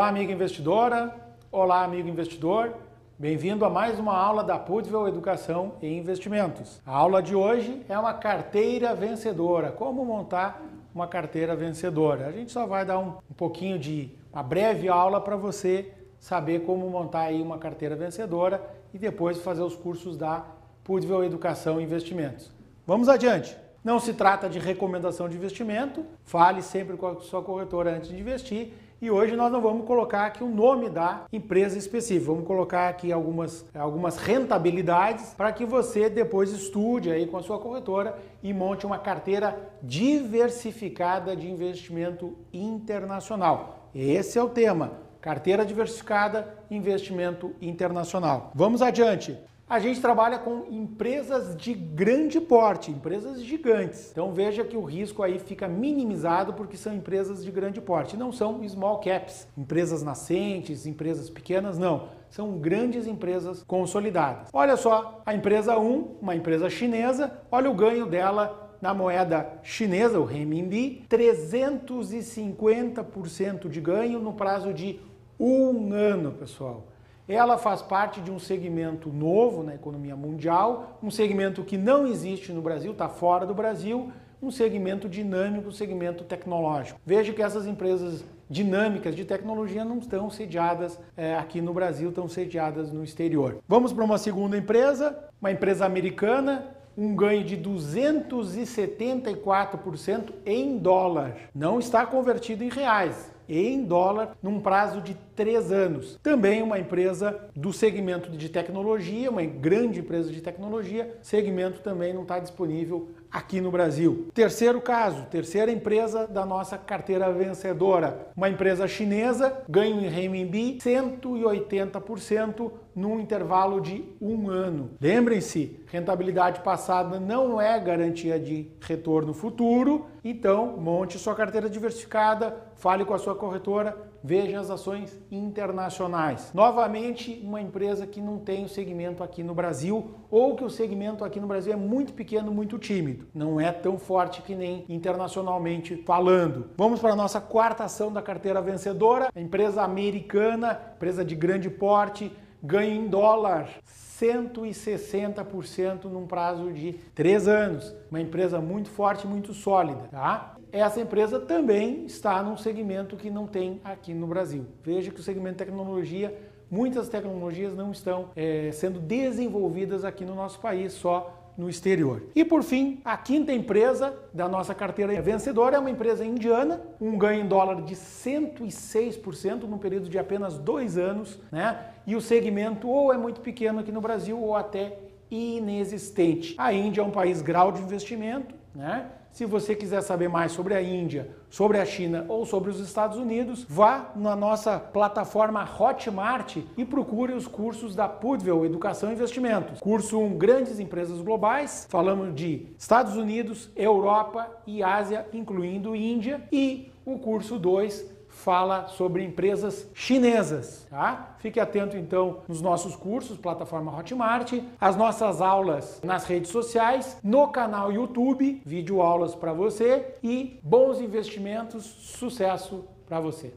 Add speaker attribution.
Speaker 1: amiga investidora. Olá, amigo investidor. Bem-vindo a mais uma aula da Pudvel Educação e Investimentos. A aula de hoje é uma carteira vencedora. Como montar uma carteira vencedora? A gente só vai dar um, um pouquinho de uma breve aula para você saber como montar aí uma carteira vencedora e depois fazer os cursos da Pudvel Educação e Investimentos. Vamos adiante. Não se trata de recomendação de investimento, fale sempre com a sua corretora antes de investir e hoje nós não vamos colocar aqui o nome da empresa específica, vamos colocar aqui algumas, algumas rentabilidades para que você depois estude aí com a sua corretora e monte uma carteira diversificada de investimento internacional. Esse é o tema. Carteira diversificada, investimento internacional. Vamos adiante. A gente trabalha com empresas de grande porte, empresas gigantes. Então veja que o risco aí fica minimizado porque são empresas de grande porte. Não são small caps, empresas nascentes, empresas pequenas, não. São grandes empresas consolidadas. Olha só, a empresa 1, uma empresa chinesa, olha o ganho dela na moeda chinesa, o renminbi, 350% de ganho no prazo de um ano, pessoal. Ela faz parte de um segmento novo na economia mundial, um segmento que não existe no Brasil, está fora do Brasil, um segmento dinâmico, um segmento tecnológico. Veja que essas empresas dinâmicas de tecnologia não estão sediadas é, aqui no Brasil, estão sediadas no exterior. Vamos para uma segunda empresa, uma empresa americana, um ganho de 274% em dólar. Não está convertido em reais em dólar num prazo de três anos. Também uma empresa do segmento de tecnologia, uma grande empresa de tecnologia, segmento também não está disponível aqui no Brasil. Terceiro caso, terceira empresa da nossa carteira vencedora, uma empresa chinesa, ganho em renminbi 180% num intervalo de um ano. Lembrem-se, rentabilidade passada não é garantia de retorno futuro, então monte sua carteira diversificada, fale com a sua corretora, veja as ações internacionais. Novamente, uma empresa que não tem o segmento aqui no Brasil ou que o segmento aqui no Brasil é muito pequeno, muito tímido. Não é tão forte que nem internacionalmente falando. Vamos para a nossa quarta ação da carteira vencedora, empresa americana, empresa de grande porte, ganha em dólar 160% num prazo de três anos. Uma empresa muito forte, muito sólida, tá? Essa empresa também está num segmento que não tem aqui no Brasil. Veja que o segmento de tecnologia, muitas tecnologias não estão é, sendo desenvolvidas aqui no nosso país, só no exterior. E por fim, a quinta empresa da nossa carteira vencedora é uma empresa indiana, um ganho em dólar de 106% no período de apenas dois anos, né? E o segmento ou é muito pequeno aqui no Brasil ou até inexistente. A Índia é um país grau de investimento, né? Se você quiser saber mais sobre a Índia, sobre a China ou sobre os Estados Unidos, vá na nossa plataforma Hotmart e procure os cursos da Pudvel Educação e Investimentos. Curso 1, Grandes Empresas Globais, falamos de Estados Unidos, Europa e Ásia, incluindo Índia, e o curso 2, fala sobre empresas chinesas, tá? Fique atento então nos nossos cursos, plataforma Hotmart, as nossas aulas nas redes sociais, no canal YouTube, vídeo aulas para você e bons investimentos, sucesso para você.